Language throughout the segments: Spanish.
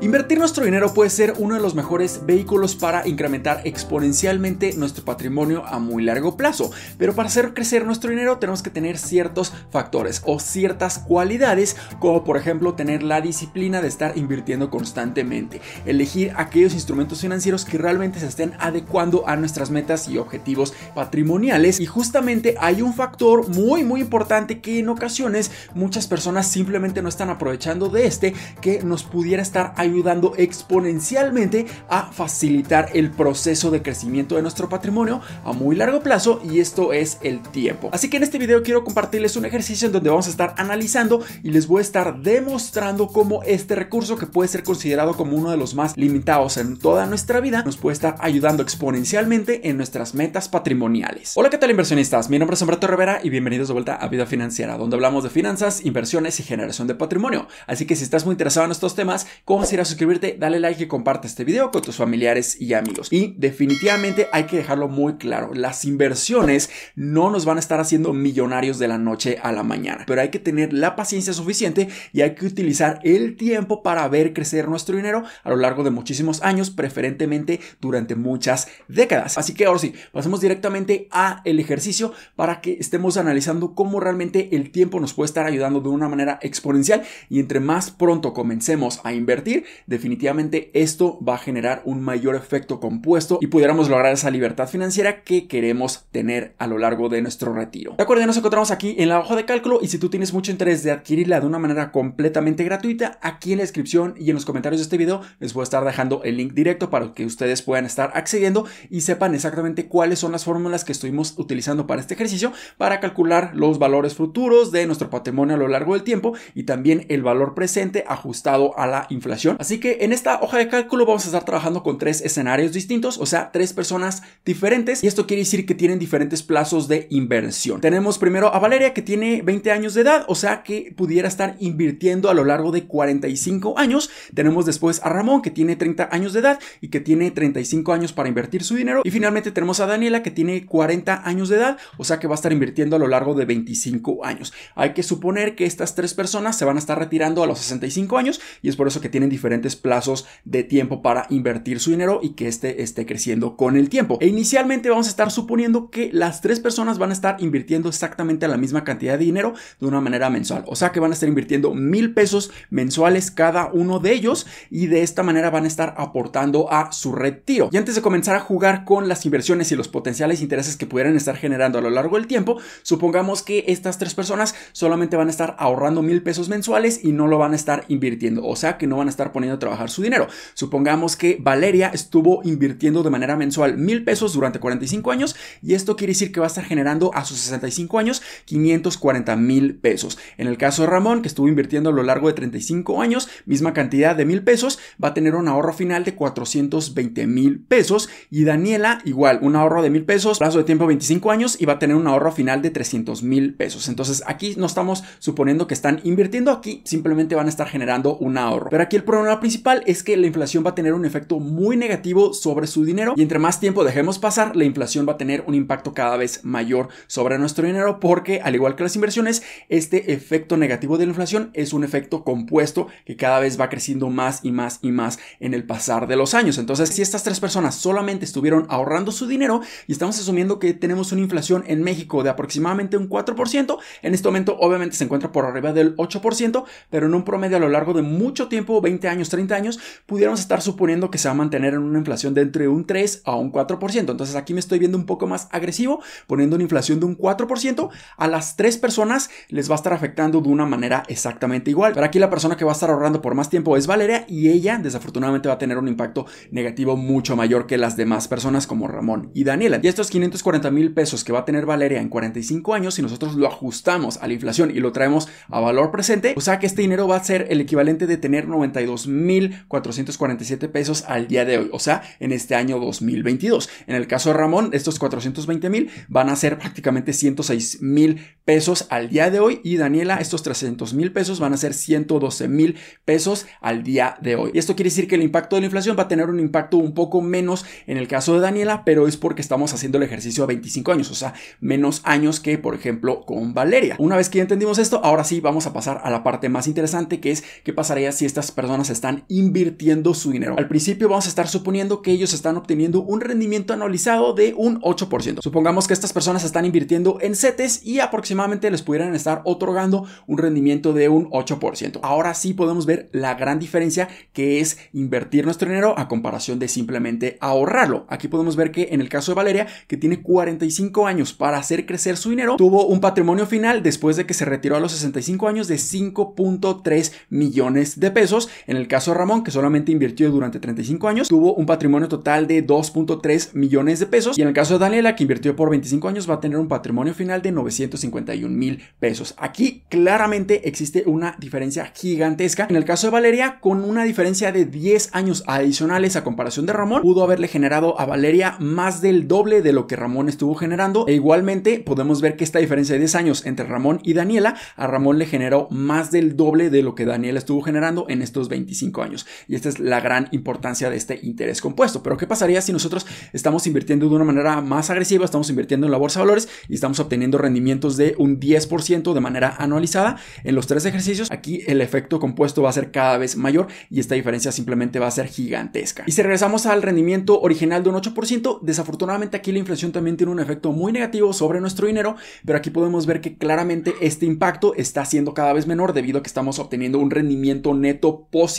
Invertir nuestro dinero puede ser uno de los mejores vehículos para incrementar exponencialmente nuestro patrimonio a muy largo plazo, pero para hacer crecer nuestro dinero tenemos que tener ciertos factores o ciertas cualidades, como por ejemplo tener la disciplina de estar invirtiendo constantemente, elegir aquellos instrumentos financieros que realmente se estén adecuando a nuestras metas y objetivos patrimoniales. Y justamente hay un factor muy muy importante que en ocasiones muchas personas simplemente no están aprovechando de este que nos pudiera estar ayudando exponencialmente a facilitar el proceso de crecimiento de nuestro patrimonio a muy largo plazo y esto es el tiempo. Así que en este video quiero compartirles un ejercicio en donde vamos a estar analizando y les voy a estar demostrando cómo este recurso que puede ser considerado como uno de los más limitados en toda nuestra vida nos puede estar ayudando exponencialmente en nuestras metas patrimoniales. Hola, ¿qué tal inversionistas? Mi nombre es Humberto Rivera y bienvenidos de vuelta a Vida Financiera, donde hablamos de finanzas, inversiones y generación de patrimonio. Así que si estás muy interesado en estos temas, considera suscribirte, dale like y comparte este video con tus familiares y amigos. Y definitivamente hay que dejarlo muy claro, las inversiones no nos van a estar haciendo millonarios de la noche a la mañana, pero hay que tener la paciencia suficiente y hay que utilizar el tiempo para ver crecer nuestro dinero a lo largo de muchísimos años, preferentemente durante muchas décadas. Así que ahora sí, pasemos directamente a el ejercicio para que estemos analizando cómo realmente el tiempo nos puede estar ayudando de una manera exponencial y entre más pronto comencemos a invertir, definitivamente esto va a generar un mayor efecto compuesto y pudiéramos lograr esa libertad financiera que queremos tener a lo largo de nuestro retiro. De acuerdo, nos encontramos aquí en la hoja de cálculo y si tú tienes mucho interés de adquirirla de una manera completamente gratuita, aquí en la descripción y en los comentarios de este video les voy a estar dejando el link directo para que ustedes puedan estar accediendo y sepan exactamente cuáles son las fórmulas que estuvimos utilizando para este ejercicio para calcular los valores futuros de nuestro patrimonio a lo largo del tiempo y también el valor presente ajustado a la inflación. Así que en esta hoja de cálculo vamos a estar trabajando con tres escenarios distintos, o sea, tres personas diferentes y esto quiere decir que tienen diferentes plazos de inversión. Tenemos primero a Valeria que tiene 20 años de edad, o sea que pudiera estar invirtiendo a lo largo de 45 años. Tenemos después a Ramón que tiene 30 años de edad y que tiene 35 años para invertir su dinero. Y finalmente tenemos a Daniela que tiene 40 años de edad, o sea que va a estar invirtiendo a lo largo de 25 años. Hay que suponer que estas tres personas se van a estar retirando a los 65 años y es por eso que tienen diferentes plazos de tiempo para invertir su dinero y que este esté creciendo con el tiempo. E inicialmente vamos a estar suponiendo que las tres personas van a estar invirtiendo exactamente la misma cantidad de dinero de una manera mensual. O sea que van a estar invirtiendo mil pesos mensuales cada uno de ellos y de esta manera van a estar aportando a su retiro. Y antes de comenzar a jugar con las inversiones y los potenciales intereses que pudieran estar generando a lo largo del tiempo, supongamos que estas tres personas solamente van a estar ahorrando mil pesos mensuales y no lo van a estar invirtiendo. O sea que no van a estar poniendo a trabajar su dinero. Supongamos que Valeria estuvo invirtiendo de manera mensual mil pesos durante 45 años y esto quiere decir que va a estar generando a sus 65 años 540 mil pesos. En el caso de Ramón, que estuvo invirtiendo a lo largo de 35 años, misma cantidad de mil pesos, va a tener un ahorro final de 420 mil pesos. Y Daniela, igual, un ahorro de mil pesos, plazo de tiempo 25 años y va a tener un ahorro final de 300 mil pesos. Entonces aquí no estamos suponiendo que están invirtiendo aquí, simplemente van a estar generando un ahorro. Pero aquí el problema principal es que la inflación va a tener un efecto muy negativo sobre su dinero y entre más tiempo dejemos pasar, la inflación va a tener un impacto cada vez mayor sobre nuestro dinero porque al igual que las inversiones, este efecto negativo de la inflación es un efecto compuesto que cada vez va creciendo más y más y más en el pasar de los años. Entonces, si estas tres personas solamente estuvieron ahorrando su dinero y estamos asumiendo que tenemos una inflación en México de aproximadamente un 4%, en este momento obviamente se encuentra por arriba del 8%, pero en un promedio a lo largo de mucho tiempo, 20 años, 30 años, pudiéramos estar suponiendo que se va a mantener en una inflación de entre un 3 a un 4%. Entonces aquí me estoy viendo un poco más agresivo, poniendo una inflación de un 4%, a las tres personas les va a estar afectando de una manera exactamente igual. Pero aquí la persona que va a estar ahorrando por más tiempo es Valeria y ella desafortunadamente va a tener un impacto negativo mucho mayor que las demás personas como Ramón y Daniela. Y estos 540 mil pesos que va a tener Valeria en 45 años, si nosotros lo ajustamos a la inflación y lo traemos a valor presente, o sea que este dinero va a ser el equivalente de tener 92 mil 447 pesos al día de hoy, o sea, en este año 2022. En el caso de Ramón, estos 420 mil van a ser prácticamente 106 mil pesos al día de hoy y Daniela, estos 300 mil pesos van a ser 112 mil pesos al día de hoy. Esto quiere decir que el impacto de la inflación va a tener un impacto un poco menos en el caso de Daniela, pero es porque estamos haciendo el ejercicio a 25 años, o sea, menos años que, por ejemplo, con Valeria. Una vez que entendimos esto, ahora sí vamos a pasar a la parte más interesante, que es qué pasaría si estas personas están invirtiendo su dinero. Al principio vamos a estar suponiendo que ellos están obteniendo un rendimiento anualizado de un 8%. Supongamos que estas personas están invirtiendo en CETES y aproximadamente les pudieran estar otorgando un rendimiento de un 8%. Ahora sí podemos ver la gran diferencia que es invertir nuestro dinero a comparación de simplemente ahorrarlo. Aquí podemos ver que en el caso de Valeria, que tiene 45 años para hacer crecer su dinero, tuvo un patrimonio final después de que se retiró a los 65 años de 5.3 millones de pesos. El caso de Ramón, que solamente invirtió durante 35 años, tuvo un patrimonio total de 2.3 millones de pesos. Y en el caso de Daniela, que invirtió por 25 años, va a tener un patrimonio final de 951 mil pesos. Aquí claramente existe una diferencia gigantesca. En el caso de Valeria, con una diferencia de 10 años adicionales a comparación de Ramón, pudo haberle generado a Valeria más del doble de lo que Ramón estuvo generando. E igualmente podemos ver que esta diferencia de 10 años entre Ramón y Daniela, a Ramón le generó más del doble de lo que Daniela estuvo generando en estos 25 años. Y esta es la gran importancia de este interés compuesto. Pero ¿qué pasaría si nosotros estamos invirtiendo de una manera más agresiva, estamos invirtiendo en la bolsa de valores y estamos obteniendo rendimientos de un 10% de manera anualizada en los tres ejercicios? Aquí el efecto compuesto va a ser cada vez mayor y esta diferencia simplemente va a ser gigantesca. Y si regresamos al rendimiento original de un 8%, desafortunadamente aquí la inflación también tiene un efecto muy negativo sobre nuestro dinero, pero aquí podemos ver que claramente este impacto está siendo cada vez menor debido a que estamos obteniendo un rendimiento neto positivo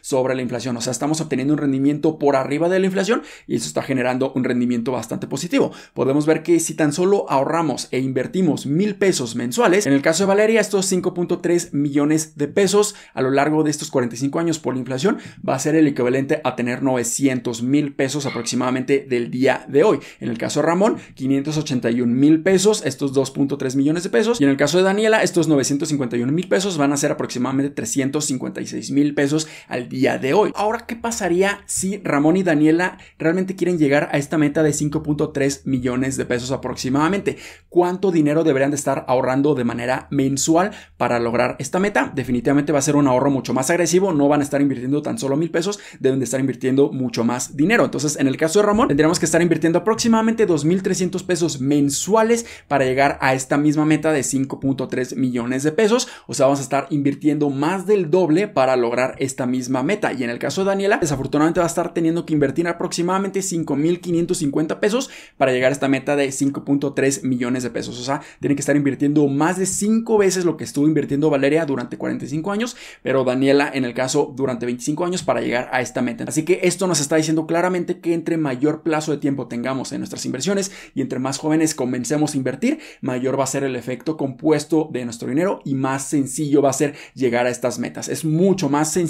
sobre la inflación. O sea, estamos obteniendo un rendimiento por arriba de la inflación y eso está generando un rendimiento bastante positivo. Podemos ver que si tan solo ahorramos e invertimos mil pesos mensuales, en el caso de Valeria, estos 5.3 millones de pesos a lo largo de estos 45 años por la inflación va a ser el equivalente a tener 900 mil pesos aproximadamente del día de hoy. En el caso de Ramón, 581 mil pesos, estos 2.3 millones de pesos. Y en el caso de Daniela, estos 951 mil pesos van a ser aproximadamente 356 mil pesos al día de hoy. Ahora, ¿qué pasaría si Ramón y Daniela realmente quieren llegar a esta meta de 5.3 millones de pesos aproximadamente? ¿Cuánto dinero deberían de estar ahorrando de manera mensual para lograr esta meta? Definitivamente va a ser un ahorro mucho más agresivo, no van a estar invirtiendo tan solo mil pesos, deben de estar invirtiendo mucho más dinero. Entonces, en el caso de Ramón, tendríamos que estar invirtiendo aproximadamente 2.300 pesos mensuales para llegar a esta misma meta de 5.3 millones de pesos. O sea, vamos a estar invirtiendo más del doble para lograr esta misma meta. Y en el caso de Daniela, desafortunadamente va a estar teniendo que invertir aproximadamente 5.550 pesos para llegar a esta meta de 5.3 millones de pesos. O sea, tiene que estar invirtiendo más de 5 veces lo que estuvo invirtiendo Valeria durante 45 años, pero Daniela en el caso durante 25 años para llegar a esta meta. Así que esto nos está diciendo claramente que entre mayor plazo de tiempo tengamos en nuestras inversiones y entre más jóvenes comencemos a invertir, mayor va a ser el efecto compuesto de nuestro dinero y más sencillo va a ser llegar a estas metas. Es mucho más sencillo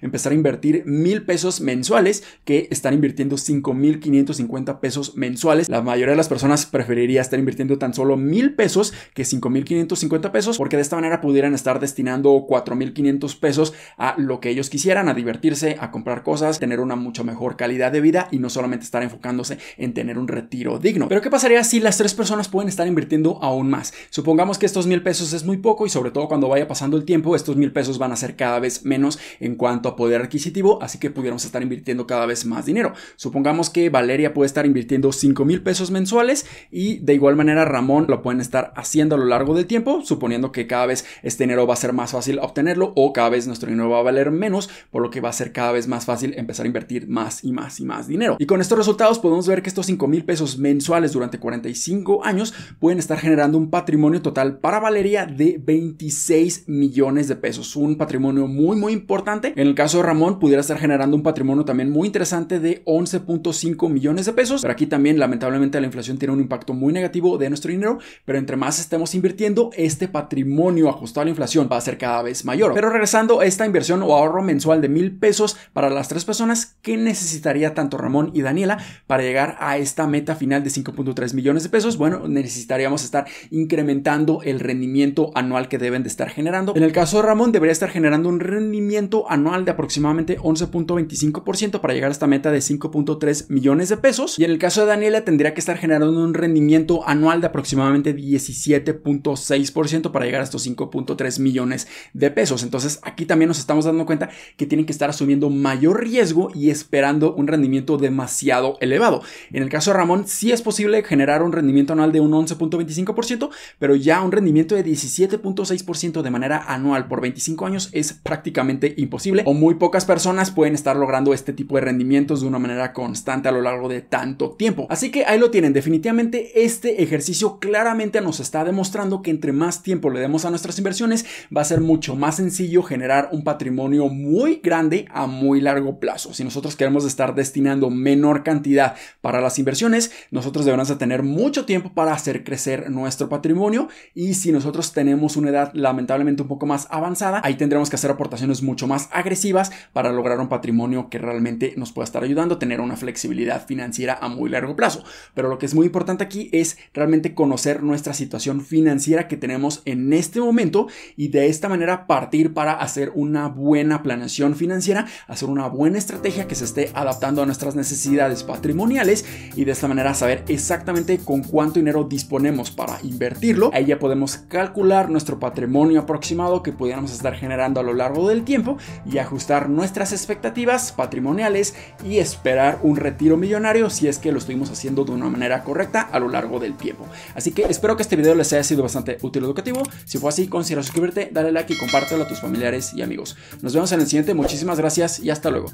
empezar a invertir mil pesos mensuales que estar invirtiendo 5.550 pesos mensuales. La mayoría de las personas preferiría estar invirtiendo tan solo mil pesos que 5.550 pesos porque de esta manera pudieran estar destinando 4.500 pesos a lo que ellos quisieran, a divertirse, a comprar cosas, tener una mucho mejor calidad de vida y no solamente estar enfocándose en tener un retiro digno. Pero ¿qué pasaría si las tres personas pueden estar invirtiendo aún más? Supongamos que estos mil pesos es muy poco y sobre todo cuando vaya pasando el tiempo, estos mil pesos van a ser cada vez menos en cuanto a poder adquisitivo, así que pudiéramos estar invirtiendo cada vez más dinero. Supongamos que Valeria puede estar invirtiendo 5 mil pesos mensuales y de igual manera Ramón lo pueden estar haciendo a lo largo del tiempo, suponiendo que cada vez este dinero va a ser más fácil obtenerlo o cada vez nuestro dinero va a valer menos, por lo que va a ser cada vez más fácil empezar a invertir más y más y más dinero. Y con estos resultados podemos ver que estos 5 mil pesos mensuales durante 45 años pueden estar generando un patrimonio total para Valeria de 26 millones de pesos, un patrimonio muy muy importante. En el caso de Ramón pudiera estar generando un patrimonio también muy interesante de 11.5 millones de pesos, pero aquí también lamentablemente la inflación tiene un impacto muy negativo de nuestro dinero, pero entre más estemos invirtiendo, este patrimonio ajustado a la inflación va a ser cada vez mayor. Pero regresando a esta inversión o ahorro mensual de mil pesos para las tres personas, ¿qué necesitaría tanto Ramón y Daniela para llegar a esta meta final de 5.3 millones de pesos? Bueno, necesitaríamos estar incrementando el rendimiento anual que deben de estar generando. En el caso de Ramón, debería estar generando un rendimiento anual de aproximadamente 11.25% para llegar a esta meta de 5.3 millones de pesos. Y en el caso de Daniela, tendría que estar generando un rendimiento anual de aproximadamente 17.6% para llegar a estos 5.3 millones de pesos. Entonces, aquí también nos estamos dando cuenta que tienen que estar asumiendo mayor riesgo y esperando un rendimiento demasiado elevado. En el caso de Ramón, sí es posible generar un rendimiento anual de un 11.25%, pero ya un rendimiento de 17.6% de manera anual por 25 años es prácticamente imposible o muy pocas personas pueden estar logrando este tipo de rendimientos de una manera constante a lo largo de tanto tiempo. Así que ahí lo tienen, definitivamente este ejercicio claramente nos está demostrando que entre más tiempo le demos a nuestras inversiones va a ser mucho más sencillo generar un patrimonio muy grande a muy largo plazo. Si nosotros queremos estar destinando menor cantidad para las inversiones, nosotros debemos de tener mucho tiempo para hacer crecer nuestro patrimonio y si nosotros tenemos una edad lamentablemente un poco más avanzada, ahí tendremos que hacer aportaciones mucho más agresivas para lograr un patrimonio que realmente nos pueda estar ayudando a tener una flexibilidad financiera a muy largo plazo. Pero lo que es muy importante aquí es realmente conocer nuestra situación financiera que tenemos en este momento y de esta manera partir para hacer una buena planeación financiera, hacer una buena estrategia que se esté adaptando a nuestras necesidades patrimoniales y de esta manera saber exactamente con cuánto dinero disponemos para invertirlo. Ahí ya podemos calcular nuestro patrimonio aproximado que pudiéramos estar generando a lo largo del tiempo y ajustar nuestras expectativas patrimoniales y esperar un retiro millonario si es que lo estuvimos haciendo de una manera correcta a lo largo del tiempo. Así que espero que este video les haya sido bastante útil y educativo. Si fue así, considera suscribirte, dale like y compártelo a tus familiares y amigos. Nos vemos en el siguiente. Muchísimas gracias y hasta luego.